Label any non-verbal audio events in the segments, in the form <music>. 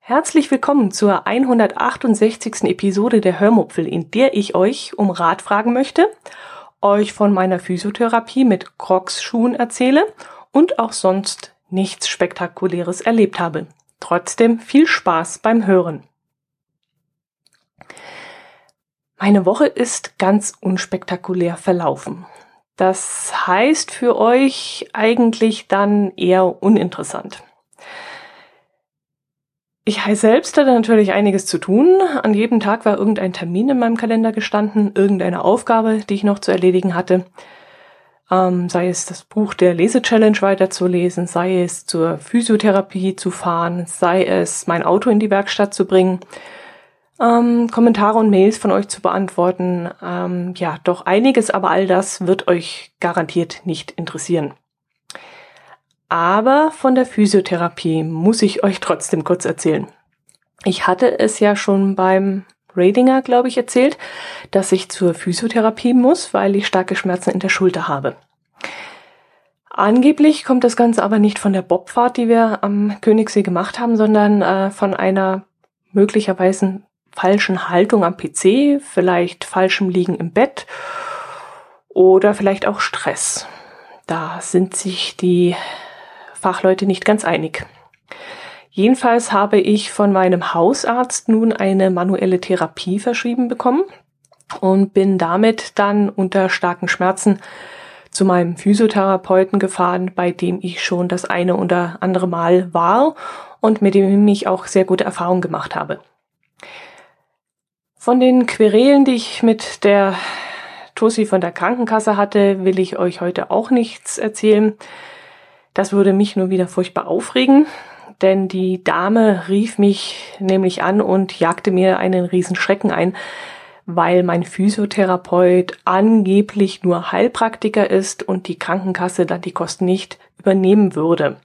Herzlich willkommen zur 168. Episode der Hörmupfel, in der ich euch um Rat fragen möchte, euch von meiner Physiotherapie mit Crocs-Schuhen erzähle und auch sonst nichts Spektakuläres erlebt habe. Trotzdem viel Spaß beim Hören. Meine Woche ist ganz unspektakulär verlaufen. Das heißt für euch eigentlich dann eher uninteressant. Ich selbst hatte natürlich einiges zu tun. An jedem Tag war irgendein Termin in meinem Kalender gestanden, irgendeine Aufgabe, die ich noch zu erledigen hatte. Ähm, sei es das Buch der Lese-Challenge weiterzulesen, sei es zur Physiotherapie zu fahren, sei es mein Auto in die Werkstatt zu bringen, ähm, Kommentare und Mails von euch zu beantworten. Ähm, ja, doch einiges, aber all das wird euch garantiert nicht interessieren. Aber von der Physiotherapie muss ich euch trotzdem kurz erzählen. Ich hatte es ja schon beim Radinger, glaube ich, erzählt, dass ich zur Physiotherapie muss, weil ich starke Schmerzen in der Schulter habe. Angeblich kommt das Ganze aber nicht von der Bobfahrt, die wir am Königssee gemacht haben, sondern äh, von einer möglicherweise falschen Haltung am PC, vielleicht falschem Liegen im Bett oder vielleicht auch Stress. Da sind sich die Fachleute nicht ganz einig. Jedenfalls habe ich von meinem Hausarzt nun eine manuelle Therapie verschrieben bekommen und bin damit dann unter starken Schmerzen zu meinem Physiotherapeuten gefahren, bei dem ich schon das eine oder andere Mal war und mit dem ich auch sehr gute Erfahrungen gemacht habe. Von den Querelen, die ich mit der Tussi von der Krankenkasse hatte, will ich euch heute auch nichts erzählen. Das würde mich nur wieder furchtbar aufregen, denn die Dame rief mich nämlich an und jagte mir einen riesen Schrecken ein, weil mein Physiotherapeut angeblich nur Heilpraktiker ist und die Krankenkasse dann die Kosten nicht übernehmen würde.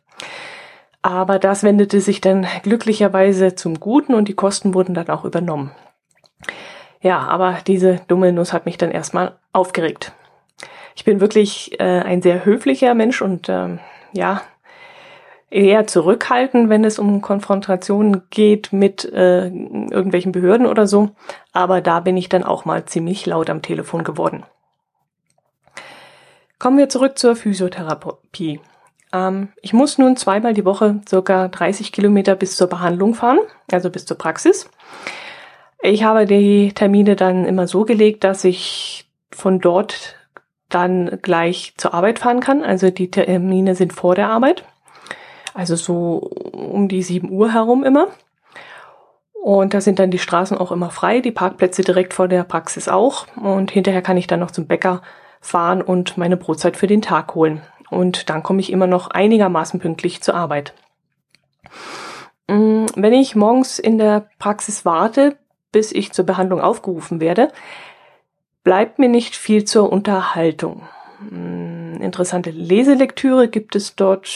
Aber das wendete sich dann glücklicherweise zum Guten und die Kosten wurden dann auch übernommen. Ja, aber diese dumme Nuss hat mich dann erstmal aufgeregt. Ich bin wirklich äh, ein sehr höflicher Mensch und ähm, ja, eher zurückhaltend, wenn es um Konfrontationen geht mit äh, irgendwelchen Behörden oder so. Aber da bin ich dann auch mal ziemlich laut am Telefon geworden. Kommen wir zurück zur Physiotherapie. Ähm, ich muss nun zweimal die Woche circa 30 Kilometer bis zur Behandlung fahren, also bis zur Praxis. Ich habe die Termine dann immer so gelegt, dass ich von dort dann gleich zur Arbeit fahren kann. Also die Termine sind vor der Arbeit. Also so um die 7 Uhr herum immer. Und da sind dann die Straßen auch immer frei, die Parkplätze direkt vor der Praxis auch. Und hinterher kann ich dann noch zum Bäcker fahren und meine Brotzeit für den Tag holen. Und dann komme ich immer noch einigermaßen pünktlich zur Arbeit. Mm, wenn ich morgens in der Praxis warte, bis ich zur Behandlung aufgerufen werde, bleibt mir nicht viel zur Unterhaltung. Hm, interessante Leselektüre gibt es dort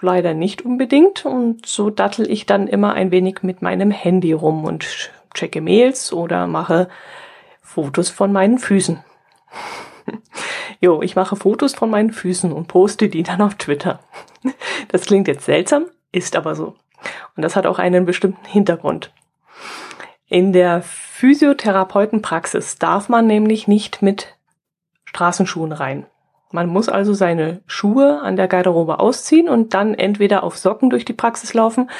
leider nicht unbedingt und so dattel ich dann immer ein wenig mit meinem Handy rum und checke Mails oder mache Fotos von meinen Füßen. <laughs> jo, ich mache Fotos von meinen Füßen und poste die dann auf Twitter. <laughs> Das klingt jetzt seltsam, ist aber so. Und das hat auch einen bestimmten Hintergrund. In der Physiotherapeutenpraxis darf man nämlich nicht mit Straßenschuhen rein. Man muss also seine Schuhe an der Garderobe ausziehen und dann entweder auf Socken durch die Praxis laufen,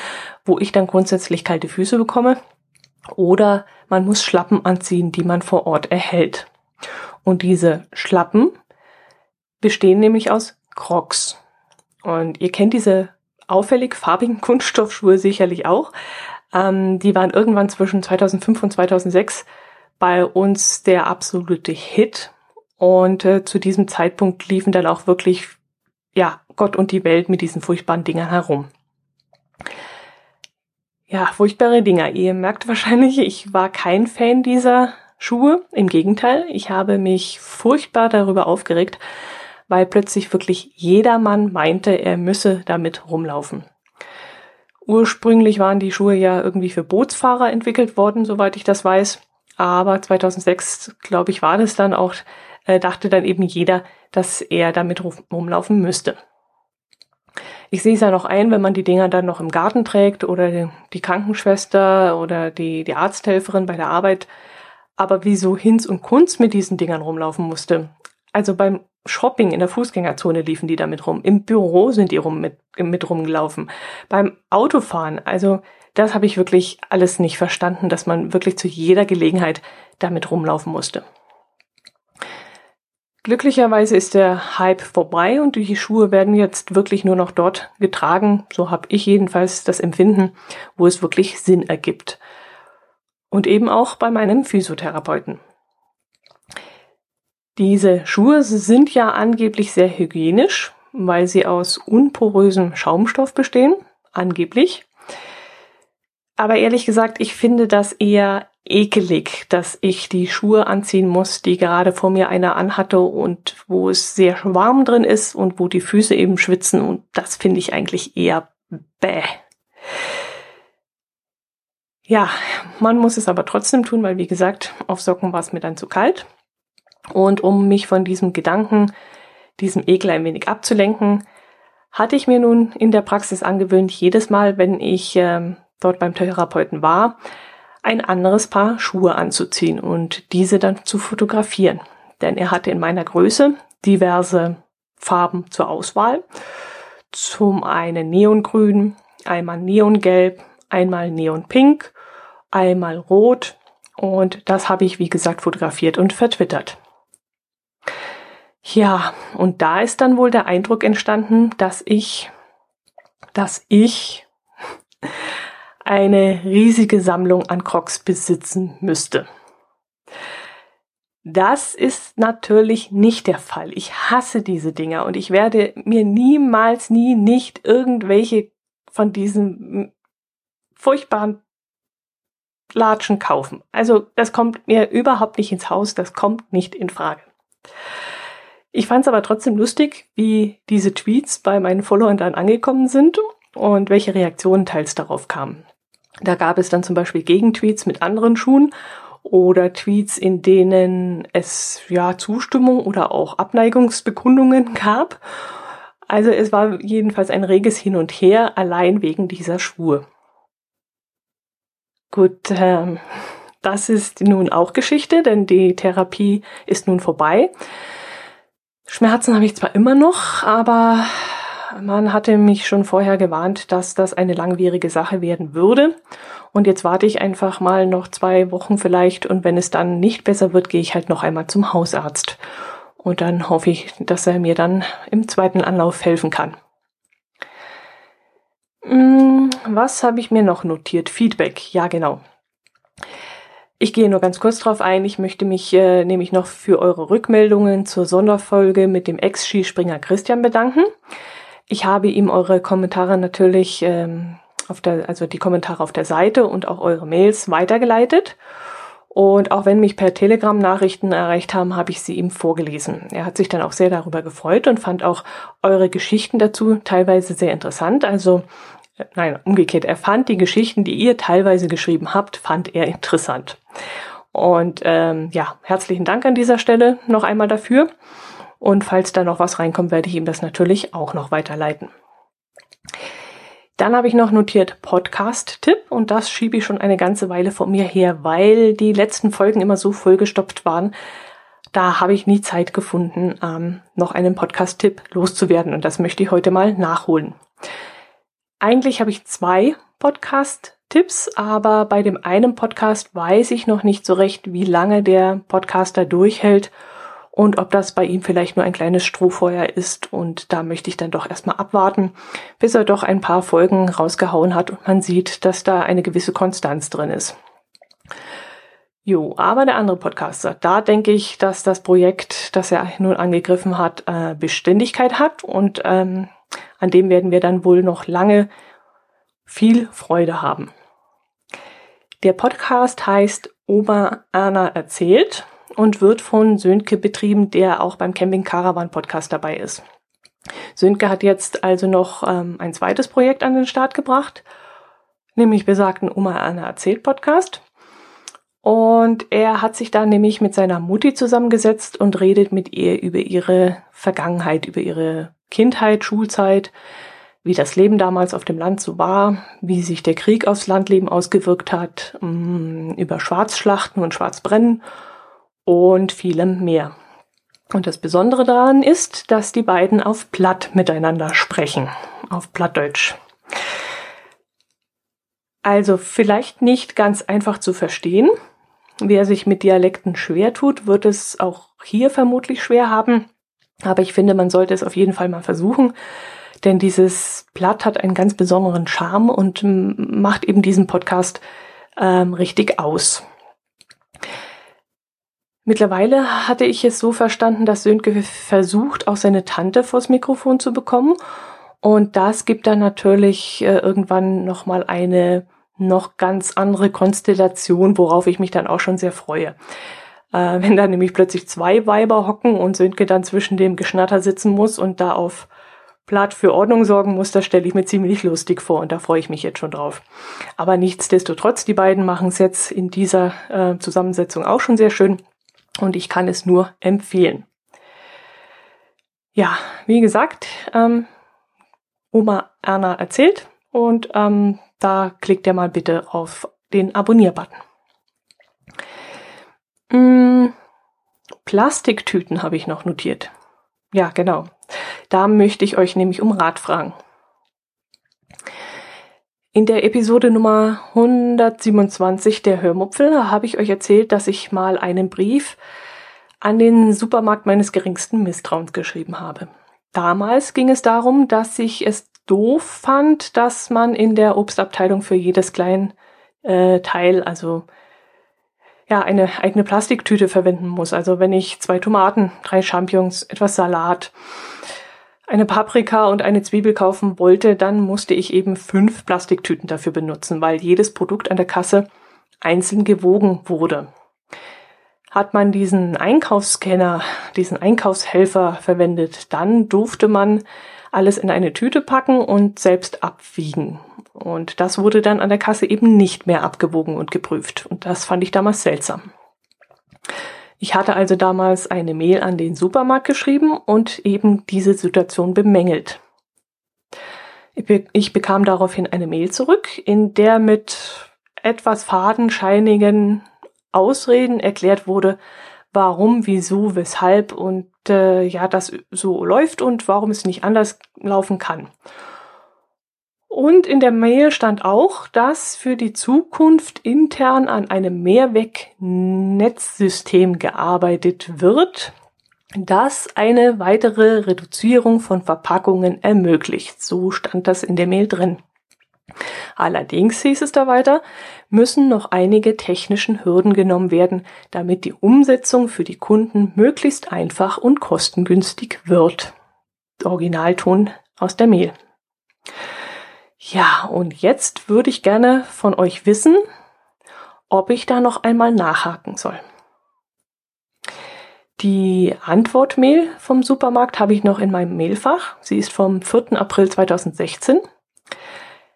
wo ich dann grundsätzlich kalte Füße bekomme, oder man muss Schlappen anziehen, die man vor Ort erhält. Und diese Schlappen bestehen nämlich aus Crocs. Und ihr kennt diese auffällig farbigen <laughs> Kunststoffschuhe sicherlich auch. Ähm, die waren irgendwann zwischen 2005 und 2006 bei uns der absolute Hit. Und äh, zu diesem Zeitpunkt liefen dann auch wirklich, ja, Gott und die Welt mit diesen furchtbaren Dingern herum. Ja, furchtbare Dinger. Ihr merkt wahrscheinlich, ich war kein Fan dieser Schuhe. Im Gegenteil, ich habe mich furchtbar darüber aufgeregt, weil plötzlich wirklich jedermann meinte, er müsse damit rumlaufen. Ursprünglich waren die Schuhe ja irgendwie für Bootsfahrer entwickelt worden, soweit ich das weiß. Aber 2006, glaube ich, war das dann auch äh, dachte dann eben jeder, dass er damit rumlaufen müsste. Ich sehe es ja noch ein, wenn man die Dinger dann noch im Garten trägt oder die Krankenschwester oder die, die Arzthelferin bei der Arbeit. Aber wieso Hinz und Kunz mit diesen Dingern rumlaufen musste. Also beim Shopping in der Fußgängerzone liefen die damit rum. Im Büro sind die rum mit, mit rumgelaufen. Beim Autofahren, also das habe ich wirklich alles nicht verstanden, dass man wirklich zu jeder Gelegenheit damit rumlaufen musste. Glücklicherweise ist der Hype vorbei und die Schuhe werden jetzt wirklich nur noch dort getragen, so habe ich jedenfalls das Empfinden, wo es wirklich Sinn ergibt. Und eben auch bei meinem Physiotherapeuten. Diese Schuhe sind ja angeblich sehr hygienisch, weil sie aus unporösem Schaumstoff bestehen, angeblich. Aber ehrlich gesagt, ich finde das eher ekelig, dass ich die Schuhe anziehen muss, die gerade vor mir einer anhatte und wo es sehr warm drin ist und wo die Füße eben schwitzen und das finde ich eigentlich eher bäh. Ja, man muss es aber trotzdem tun, weil wie gesagt, auf Socken war es mir dann zu kalt. Und um mich von diesem Gedanken, diesem Ekel ein wenig abzulenken, hatte ich mir nun in der Praxis angewöhnt, jedes Mal, wenn ich äh, dort beim Therapeuten war, ein anderes Paar Schuhe anzuziehen und diese dann zu fotografieren. Denn er hatte in meiner Größe diverse Farben zur Auswahl. Zum einen Neongrün, einmal Neongelb, einmal Neonpink, einmal Rot und das habe ich wie gesagt fotografiert und vertwittert. Ja, und da ist dann wohl der Eindruck entstanden, dass ich, dass ich eine riesige Sammlung an Crocs besitzen müsste. Das ist natürlich nicht der Fall. Ich hasse diese Dinger und ich werde mir niemals, nie, nicht irgendwelche von diesen furchtbaren Latschen kaufen. Also das kommt mir überhaupt nicht ins Haus, das kommt nicht in Frage. Ich fand es aber trotzdem lustig, wie diese Tweets bei meinen Followern dann angekommen sind und welche Reaktionen teils darauf kamen. Da gab es dann zum Beispiel Gegentweets mit anderen Schuhen oder Tweets, in denen es ja Zustimmung oder auch Abneigungsbekundungen gab. Also es war jedenfalls ein reges Hin und Her, allein wegen dieser Schuhe. Gut, ähm, das ist nun auch Geschichte, denn die Therapie ist nun vorbei. Schmerzen habe ich zwar immer noch, aber man hatte mich schon vorher gewarnt, dass das eine langwierige Sache werden würde. Und jetzt warte ich einfach mal noch zwei Wochen vielleicht und wenn es dann nicht besser wird, gehe ich halt noch einmal zum Hausarzt. Und dann hoffe ich, dass er mir dann im zweiten Anlauf helfen kann. Hm, was habe ich mir noch notiert? Feedback. Ja, genau. Ich gehe nur ganz kurz drauf ein. Ich möchte mich äh, nämlich noch für eure Rückmeldungen zur Sonderfolge mit dem Ex-Skispringer Christian bedanken. Ich habe ihm eure Kommentare natürlich ähm, auf der, also die Kommentare auf der Seite und auch eure Mails weitergeleitet. Und auch wenn mich per Telegram Nachrichten erreicht haben, habe ich sie ihm vorgelesen. Er hat sich dann auch sehr darüber gefreut und fand auch eure Geschichten dazu teilweise sehr interessant. Also, nein, umgekehrt, er fand die Geschichten, die ihr teilweise geschrieben habt, fand er interessant. Und ähm, ja, herzlichen Dank an dieser Stelle noch einmal dafür. Und falls da noch was reinkommt, werde ich ihm das natürlich auch noch weiterleiten. Dann habe ich noch notiert Podcast-Tipp und das schiebe ich schon eine ganze Weile vor mir her, weil die letzten Folgen immer so vollgestopft waren. Da habe ich nie Zeit gefunden, ähm, noch einen Podcast-Tipp loszuwerden und das möchte ich heute mal nachholen. Eigentlich habe ich zwei Podcast-Tipps, aber bei dem einen Podcast weiß ich noch nicht so recht, wie lange der Podcaster durchhält und ob das bei ihm vielleicht nur ein kleines Strohfeuer ist. Und da möchte ich dann doch erstmal abwarten, bis er doch ein paar Folgen rausgehauen hat und man sieht, dass da eine gewisse Konstanz drin ist. Jo, aber der andere Podcaster, da denke ich, dass das Projekt, das er nun angegriffen hat, äh, Beständigkeit hat und ähm, an dem werden wir dann wohl noch lange viel Freude haben. Der Podcast heißt Oma Erna erzählt und wird von Sönke betrieben, der auch beim Camping Caravan Podcast dabei ist. Sönke hat jetzt also noch ähm, ein zweites Projekt an den Start gebracht, nämlich besagten Oma Anna erzählt Podcast. Und er hat sich da nämlich mit seiner Mutti zusammengesetzt und redet mit ihr über ihre Vergangenheit, über ihre Kindheit, Schulzeit, wie das Leben damals auf dem Land so war, wie sich der Krieg aufs Landleben ausgewirkt hat, mm, über Schwarzschlachten und Schwarzbrennen und vielem mehr. Und das Besondere daran ist, dass die beiden auf Platt miteinander sprechen, auf Plattdeutsch. Also vielleicht nicht ganz einfach zu verstehen. Wer sich mit Dialekten schwer tut, wird es auch hier vermutlich schwer haben. Aber ich finde, man sollte es auf jeden Fall mal versuchen, denn dieses Blatt hat einen ganz besonderen Charme und macht eben diesen Podcast ähm, richtig aus. Mittlerweile hatte ich es so verstanden, dass Sönke versucht, auch seine Tante vors Mikrofon zu bekommen. Und das gibt dann natürlich äh, irgendwann nochmal eine noch ganz andere Konstellation, worauf ich mich dann auch schon sehr freue. Äh, wenn da nämlich plötzlich zwei Weiber hocken und Sönke dann zwischen dem Geschnatter sitzen muss und da auf Platt für Ordnung sorgen muss, das stelle ich mir ziemlich lustig vor und da freue ich mich jetzt schon drauf. Aber nichtsdestotrotz, die beiden machen es jetzt in dieser äh, Zusammensetzung auch schon sehr schön und ich kann es nur empfehlen. Ja, wie gesagt, ähm, Oma Erna erzählt und ähm, da klickt ihr mal bitte auf den Abonnier-Button. Hm, Plastiktüten habe ich noch notiert. Ja, genau. Da möchte ich euch nämlich um Rat fragen. In der Episode Nummer 127 der Hörmupfel habe ich euch erzählt, dass ich mal einen Brief an den Supermarkt meines geringsten Misstrauens geschrieben habe. Damals ging es darum, dass ich es doof fand, dass man in der Obstabteilung für jedes kleine äh, Teil, also ja, eine eigene Plastiktüte verwenden muss. Also wenn ich zwei Tomaten, drei Champignons, etwas Salat, eine Paprika und eine Zwiebel kaufen wollte, dann musste ich eben fünf Plastiktüten dafür benutzen, weil jedes Produkt an der Kasse einzeln gewogen wurde. Hat man diesen Einkaufsscanner, diesen Einkaufshelfer verwendet, dann durfte man alles in eine Tüte packen und selbst abwiegen. Und das wurde dann an der Kasse eben nicht mehr abgewogen und geprüft. Und das fand ich damals seltsam. Ich hatte also damals eine Mail an den Supermarkt geschrieben und eben diese Situation bemängelt. Ich bekam daraufhin eine Mail zurück, in der mit etwas fadenscheinigen Ausreden erklärt wurde, warum, wieso, weshalb und äh, ja, das so läuft und warum es nicht anders laufen kann. Und in der Mail stand auch, dass für die Zukunft intern an einem Mehrwegnetzsystem gearbeitet wird, das eine weitere Reduzierung von Verpackungen ermöglicht. So stand das in der Mail drin. Allerdings hieß es da weiter, müssen noch einige technischen Hürden genommen werden, damit die Umsetzung für die Kunden möglichst einfach und kostengünstig wird. Originalton aus der Mail. Ja, und jetzt würde ich gerne von euch wissen, ob ich da noch einmal nachhaken soll. Die Antwortmail vom Supermarkt habe ich noch in meinem Mailfach. Sie ist vom 4. April 2016.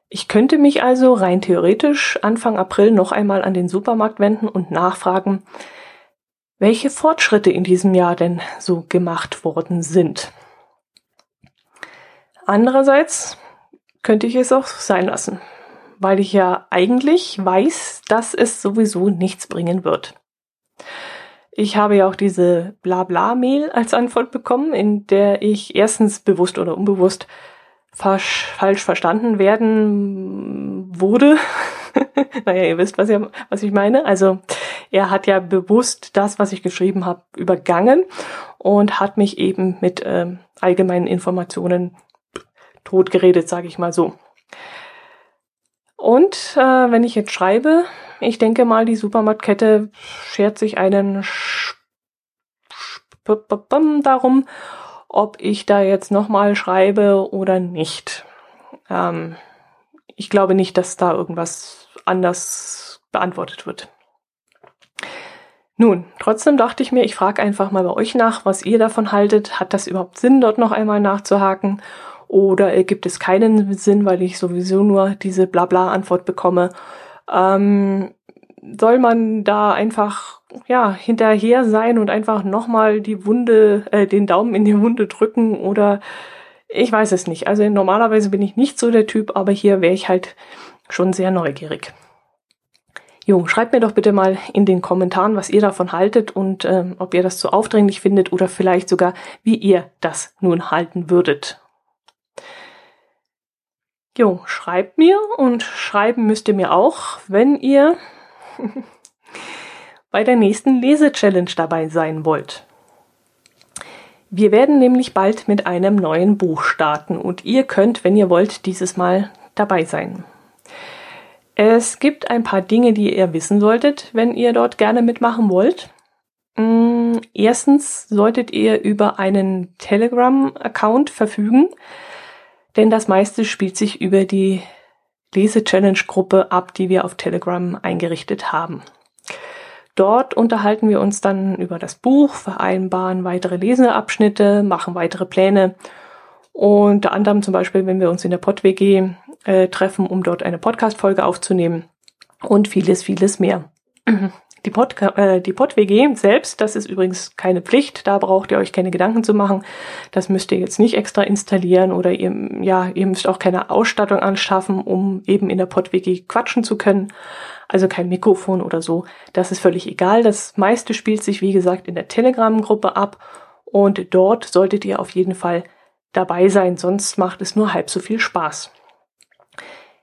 Ich könnte mich also rein theoretisch Anfang April noch einmal an den Supermarkt wenden und nachfragen, welche Fortschritte in diesem Jahr denn so gemacht worden sind. Andererseits könnte ich es auch sein lassen, weil ich ja eigentlich weiß, dass es sowieso nichts bringen wird. Ich habe ja auch diese Blabla-Mail als Antwort bekommen, in der ich erstens bewusst oder unbewusst falsch, verstanden werden wurde. <laughs> naja, ihr wisst, was, ihr, was ich meine. Also er hat ja bewusst das, was ich geschrieben habe, übergangen und hat mich eben mit ähm, allgemeinen Informationen totgeredet, sage ich mal so. Und äh, wenn ich jetzt schreibe, ich denke mal, die Supermarktkette schert sich einen darum, ob ich da jetzt nochmal schreibe oder nicht. Ähm, ich glaube nicht, dass da irgendwas anders beantwortet wird. Nun, trotzdem dachte ich mir, ich frage einfach mal bei euch nach, was ihr davon haltet. Hat das überhaupt Sinn, dort noch einmal nachzuhaken? Oder ergibt es keinen Sinn, weil ich sowieso nur diese Blabla-Antwort bekomme? Ähm, soll man da einfach ja hinterher sein und einfach nochmal die Wunde, äh, den Daumen in die Wunde drücken oder ich weiß es nicht. Also normalerweise bin ich nicht so der Typ, aber hier wäre ich halt schon sehr neugierig. Jo, schreibt mir doch bitte mal in den Kommentaren, was ihr davon haltet und ähm, ob ihr das zu aufdringlich findet oder vielleicht sogar, wie ihr das nun halten würdet. Jo, schreibt mir und schreiben müsst ihr mir auch, wenn ihr <laughs> bei der nächsten Lese-Challenge dabei sein wollt. Wir werden nämlich bald mit einem neuen Buch starten und ihr könnt, wenn ihr wollt, dieses Mal dabei sein. Es gibt ein paar Dinge, die ihr wissen solltet, wenn ihr dort gerne mitmachen wollt. Mm, erstens solltet ihr über einen Telegram-Account verfügen, denn das meiste spielt sich über die Lese-Challenge-Gruppe ab, die wir auf Telegram eingerichtet haben. Dort unterhalten wir uns dann über das Buch, vereinbaren weitere Leseabschnitte, machen weitere Pläne. Unter anderem zum Beispiel, wenn wir uns in der PodWG äh, treffen, um dort eine Podcast-Folge aufzunehmen und vieles, vieles mehr. Die, Pod äh, die PodWG selbst, das ist übrigens keine Pflicht, da braucht ihr euch keine Gedanken zu machen. Das müsst ihr jetzt nicht extra installieren oder ihr, ja, ihr müsst auch keine Ausstattung anschaffen, um eben in der PodWG quatschen zu können. Also kein Mikrofon oder so. Das ist völlig egal. Das meiste spielt sich, wie gesagt, in der Telegram-Gruppe ab und dort solltet ihr auf jeden Fall dabei sein, sonst macht es nur halb so viel Spaß.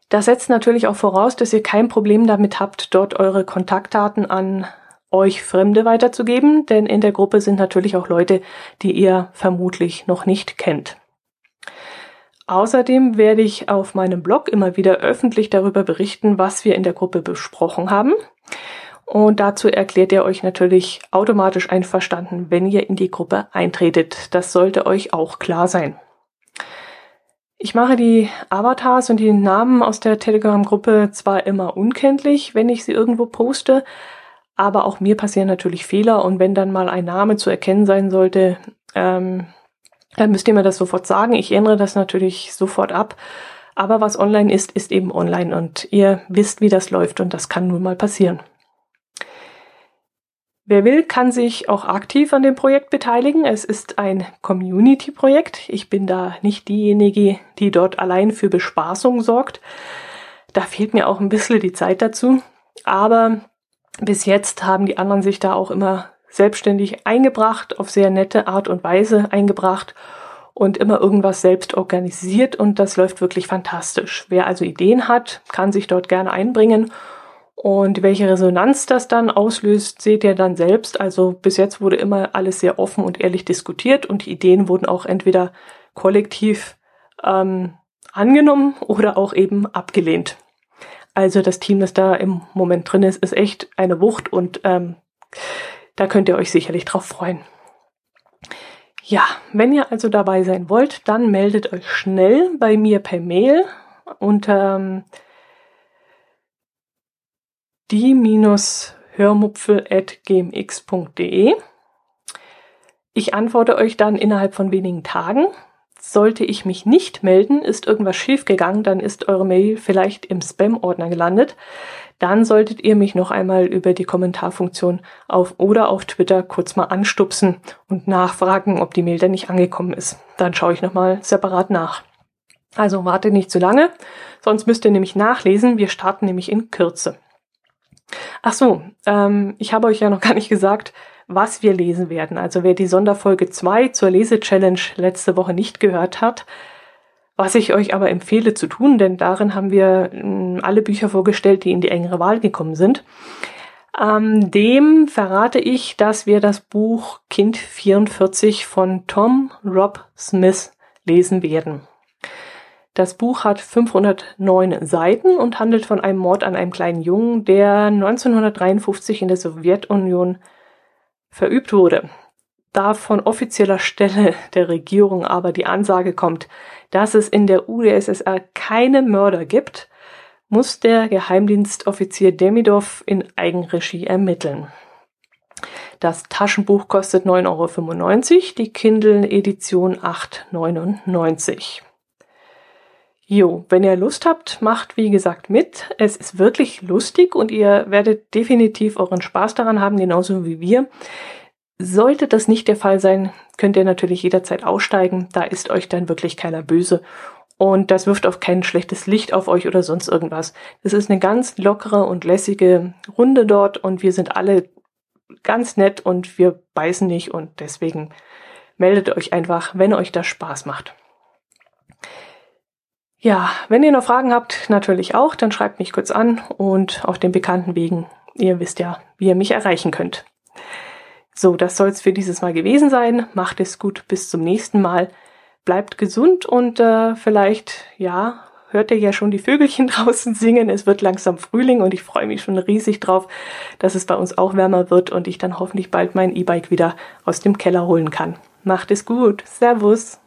Das setzt natürlich auch voraus, dass ihr kein Problem damit habt, dort eure Kontaktdaten an euch Fremde weiterzugeben, denn in der Gruppe sind natürlich auch Leute, die ihr vermutlich noch nicht kennt. Außerdem werde ich auf meinem Blog immer wieder öffentlich darüber berichten, was wir in der Gruppe besprochen haben. Und dazu erklärt ihr euch natürlich automatisch einverstanden, wenn ihr in die Gruppe eintretet. Das sollte euch auch klar sein. Ich mache die Avatars und die Namen aus der Telegram-Gruppe zwar immer unkenntlich, wenn ich sie irgendwo poste, aber auch mir passieren natürlich Fehler und wenn dann mal ein Name zu erkennen sein sollte, ähm, dann müsst ihr mir das sofort sagen. Ich ändere das natürlich sofort ab. Aber was online ist, ist eben online und ihr wisst, wie das läuft und das kann nun mal passieren. Wer will, kann sich auch aktiv an dem Projekt beteiligen. Es ist ein Community-Projekt. Ich bin da nicht diejenige, die dort allein für Bespaßung sorgt. Da fehlt mir auch ein bisschen die Zeit dazu. Aber bis jetzt haben die anderen sich da auch immer selbstständig eingebracht, auf sehr nette Art und Weise eingebracht und immer irgendwas selbst organisiert und das läuft wirklich fantastisch. Wer also Ideen hat, kann sich dort gerne einbringen und welche Resonanz das dann auslöst, seht ihr dann selbst. Also bis jetzt wurde immer alles sehr offen und ehrlich diskutiert und die Ideen wurden auch entweder kollektiv ähm, angenommen oder auch eben abgelehnt. Also das Team, das da im Moment drin ist, ist echt eine Wucht und ähm, da könnt ihr euch sicherlich drauf freuen. Ja, wenn ihr also dabei sein wollt, dann meldet euch schnell bei mir per Mail unter ähm, die-hörmupfel.gmx.de. Ich antworte euch dann innerhalb von wenigen Tagen. Sollte ich mich nicht melden, ist irgendwas schiefgegangen, dann ist eure Mail vielleicht im Spam-Ordner gelandet. Dann solltet ihr mich noch einmal über die Kommentarfunktion auf oder auf Twitter kurz mal anstupsen und nachfragen, ob die Mail denn nicht angekommen ist. Dann schaue ich nochmal separat nach. Also warte nicht zu lange, sonst müsst ihr nämlich nachlesen. Wir starten nämlich in Kürze. Ach so, ähm, ich habe euch ja noch gar nicht gesagt, was wir lesen werden. Also wer die Sonderfolge 2 zur Lese-Challenge letzte Woche nicht gehört hat, was ich euch aber empfehle zu tun, denn darin haben wir hm, alle Bücher vorgestellt, die in die engere Wahl gekommen sind. Ähm, dem verrate ich, dass wir das Buch Kind 44 von Tom Rob Smith lesen werden. Das Buch hat 509 Seiten und handelt von einem Mord an einem kleinen Jungen, der 1953 in der Sowjetunion verübt wurde. Da von offizieller Stelle der Regierung aber die Ansage kommt, dass es in der UdSSR keine Mörder gibt, muss der Geheimdienstoffizier Demidov in Eigenregie ermitteln. Das Taschenbuch kostet 9,95 Euro, die Kindle-Edition 8,99 Euro. Jo, wenn ihr Lust habt, macht wie gesagt mit. Es ist wirklich lustig und ihr werdet definitiv euren Spaß daran haben, genauso wie wir. Sollte das nicht der Fall sein, könnt ihr natürlich jederzeit aussteigen. Da ist euch dann wirklich keiner böse. Und das wirft auch kein schlechtes Licht auf euch oder sonst irgendwas. Es ist eine ganz lockere und lässige Runde dort und wir sind alle ganz nett und wir beißen nicht und deswegen meldet euch einfach, wenn euch das Spaß macht. Ja, wenn ihr noch Fragen habt, natürlich auch, dann schreibt mich kurz an und auf den bekannten Wegen. Ihr wisst ja, wie ihr mich erreichen könnt. So, das soll es für dieses Mal gewesen sein. Macht es gut, bis zum nächsten Mal. Bleibt gesund und äh, vielleicht, ja, hört ihr ja schon die Vögelchen <laughs> draußen singen. Es wird langsam Frühling und ich freue mich schon riesig drauf, dass es bei uns auch wärmer wird und ich dann hoffentlich bald mein E-Bike wieder aus dem Keller holen kann. Macht es gut. Servus.